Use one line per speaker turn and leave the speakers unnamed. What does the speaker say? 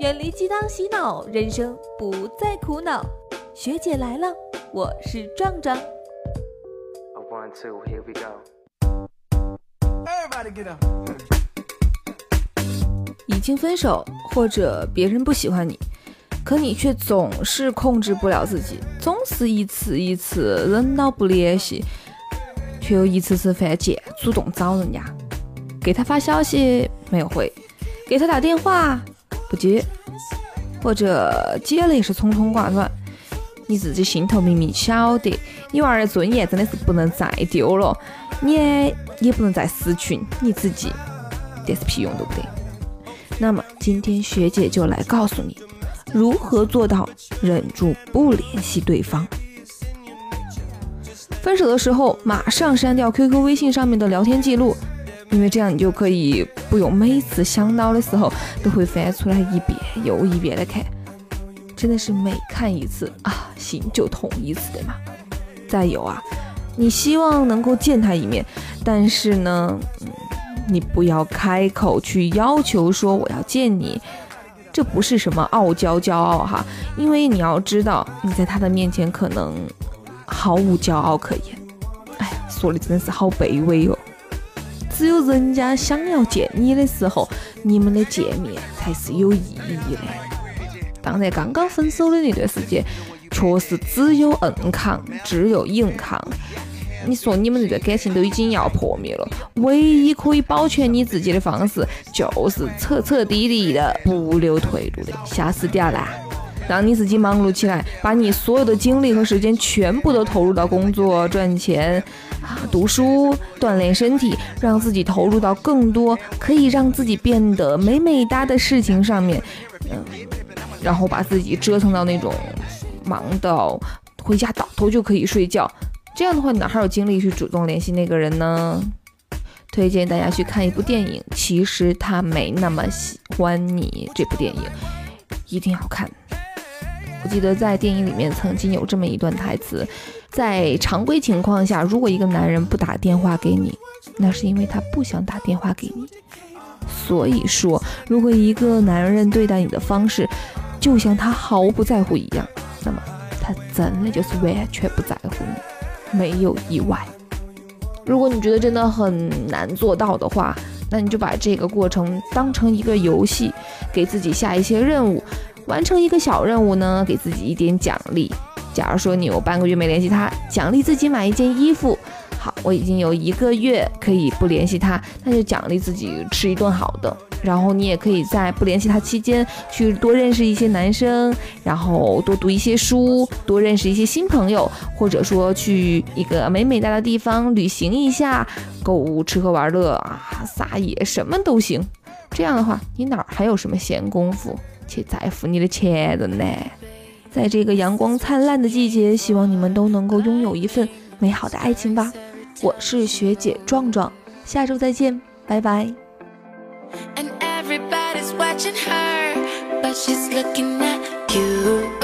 远离鸡汤洗脑，人生不再苦恼。学姐来了，我是壮壮。
已经分手，或者别人不喜欢你，可你却总是控制不了自己，总是一次一次忍到不联系，却又一次次犯贱，主动找人家，给他发消息没有回，给他打电话不接，或者接了也是匆匆挂断。你自己心头明明晓得，你娃儿的尊严真的是不能再丢了，你也不能再失去你自己，这是屁用都不得。那么今天学姐就来告诉你，如何做到忍住不联系对方。分手的时候马上删掉 QQ、微信上面的聊天记录，因为这样你就可以不用每次想到的时候都会翻出来一遍又一遍的看，真的是每看一次啊心就痛一次的嘛。再有啊，你希望能够见他一面，但是呢。嗯你不要开口去要求说我要见你，这不是什么傲娇骄傲哈，因为你要知道你在他的面前可能毫无骄傲可言。哎呀，说的真的是好卑微哦。只有人家想要见你的时候，你们的见面才是有意义的。当然，刚刚分手的那段时间，确实只有硬扛，只有硬扛。你说你们这段感情都已经要破灭了，唯一可以保全你自己的方式，就是彻彻底底的不留退路的下死掉啦，让你自己忙碌起来，把你所有的精力和时间全部都投入到工作、赚钱、读书、锻炼身体，让自己投入到更多可以让自己变得美美哒的事情上面，嗯，然后把自己折腾到那种忙到回家倒头就可以睡觉。这样的话，你哪还有精力去主动联系那个人呢？推荐大家去看一部电影，其实他没那么喜欢你。这部电影一定要看。我记得在电影里面曾经有这么一段台词：在常规情况下，如果一个男人不打电话给你，那是因为他不想打电话给你。所以说，如果一个男人对待你的方式就像他毫不在乎一样，那么他真的就是完全不在乎你。没有意外。如果你觉得真的很难做到的话，那你就把这个过程当成一个游戏，给自己下一些任务，完成一个小任务呢，给自己一点奖励。假如说你有半个月没联系他，奖励自己买一件衣服。好，我已经有一个月可以不联系他，那就奖励自己吃一顿好的。然后你也可以在不联系他期间去多认识一些男生，然后多读一些书，多认识一些新朋友，或者说去一个美美哒的地方旅行一下，购物、吃喝玩乐啊，撒野什么都行。这样的话，你哪儿还有什么闲工夫去在乎你的前任呢？在这个阳光灿烂的季节，希望你们都能够拥有一份美好的爱情吧。我是学姐壮壮，下周再见，拜拜。And everybody's watching her, but she's looking at you.